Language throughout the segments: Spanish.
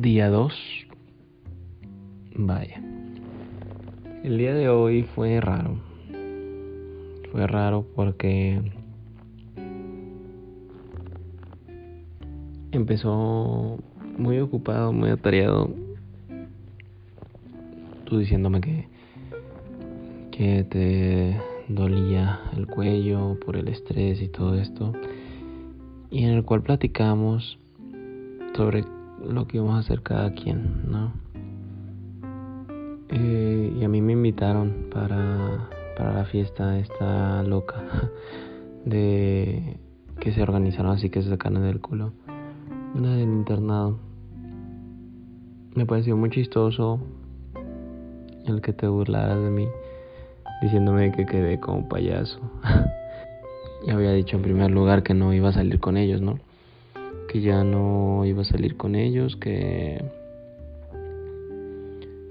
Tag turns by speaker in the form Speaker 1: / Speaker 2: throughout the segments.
Speaker 1: Día 2. Vaya. El día de hoy fue raro. Fue raro porque empezó muy ocupado, muy atareado. Tú diciéndome que que te dolía el cuello por el estrés y todo esto. Y en el cual platicamos sobre lo que íbamos a hacer cada quien, ¿no? Eh, y a mí me invitaron para, para la fiesta esta loca de que se organizaron así que se sacan del culo. Una del internado. Me pareció muy chistoso el que te burlaras de mí diciéndome que quedé como payaso. ya había dicho en primer lugar que no iba a salir con ellos, ¿no? Que ya no iba a salir con ellos, que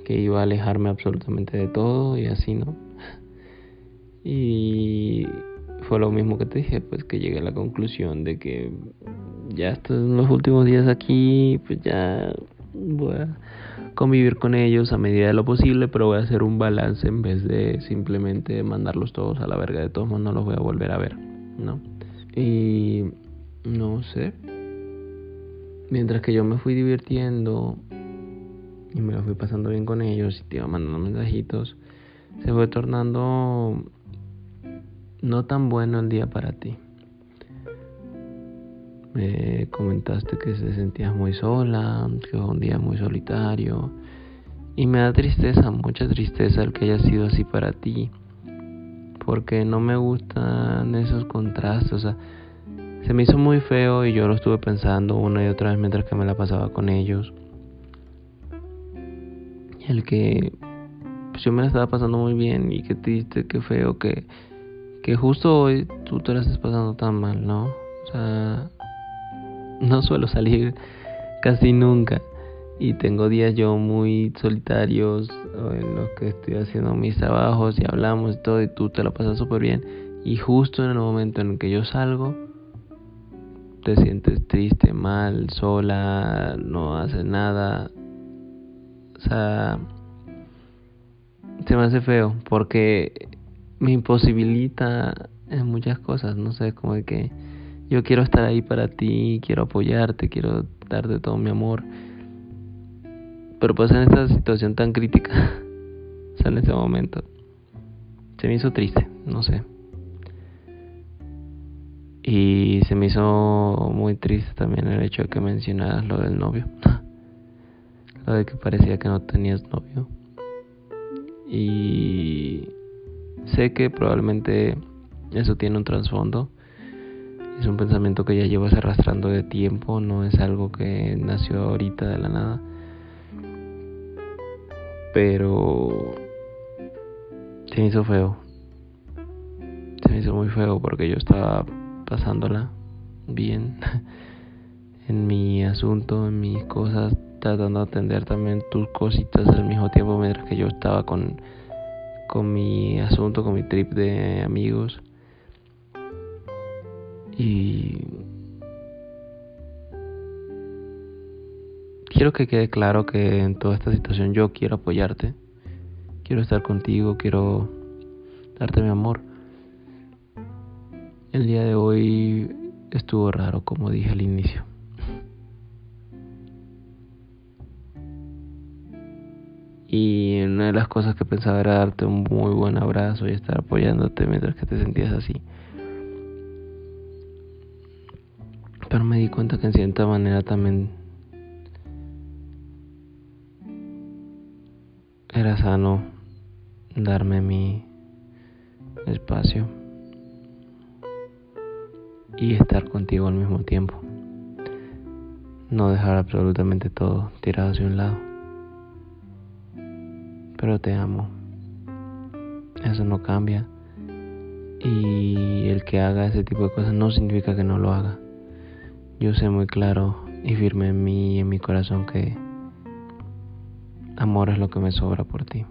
Speaker 1: que iba a alejarme absolutamente de todo y así, ¿no? Y fue lo mismo que te dije, pues que llegué a la conclusión de que ya estos los últimos días aquí, pues ya voy a convivir con ellos a medida de lo posible, pero voy a hacer un balance en vez de simplemente mandarlos todos a la verga. De todos modos, no los voy a volver a ver, ¿no? Y no sé. Mientras que yo me fui divirtiendo y me lo fui pasando bien con ellos y te iba mandando mensajitos, se fue tornando no tan bueno el día para ti. Me comentaste que se sentías muy sola, que fue un día muy solitario. Y me da tristeza, mucha tristeza el que haya sido así para ti. Porque no me gustan esos contrastes. O sea, se me hizo muy feo y yo lo estuve pensando una y otra vez mientras que me la pasaba con ellos. El que pues yo me la estaba pasando muy bien y qué triste, qué feo que, que justo hoy tú te la estás pasando tan mal, ¿no? O sea, no suelo salir casi nunca y tengo días yo muy solitarios en los que estoy haciendo mis trabajos y hablamos y todo y tú te lo pasas súper bien y justo en el momento en que yo salgo te sientes triste, mal, sola, no haces nada. O sea, se me hace feo porque me imposibilita en muchas cosas, no sé, como de que yo quiero estar ahí para ti, quiero apoyarte, quiero darte todo mi amor. Pero pues en esta situación tan crítica, o sea, en este momento, se me hizo triste, no sé. Y se me hizo muy triste también el hecho de que mencionaras lo del novio. lo de que parecía que no tenías novio. Y sé que probablemente eso tiene un trasfondo es un pensamiento que ya llevas arrastrando de tiempo, no es algo que nació ahorita de la nada. Pero se me hizo feo. Se me hizo muy feo porque yo estaba pasándola bien en mi asunto, en mis cosas, tratando de atender también tus cositas al mismo tiempo mientras que yo estaba con, con mi asunto, con mi trip de amigos. Y quiero que quede claro que en toda esta situación yo quiero apoyarte, quiero estar contigo, quiero darte mi amor. El día de hoy estuvo raro, como dije al inicio. Y una de las cosas que pensaba era darte un muy buen abrazo y estar apoyándote mientras que te sentías así. Pero me di cuenta que en cierta manera también era sano darme mi espacio y estar contigo al mismo tiempo. No dejar absolutamente todo tirado hacia un lado. Pero te amo. Eso no cambia. Y el que haga ese tipo de cosas no significa que no lo haga. Yo sé muy claro y firme en mí y en mi corazón que amor es lo que me sobra por ti.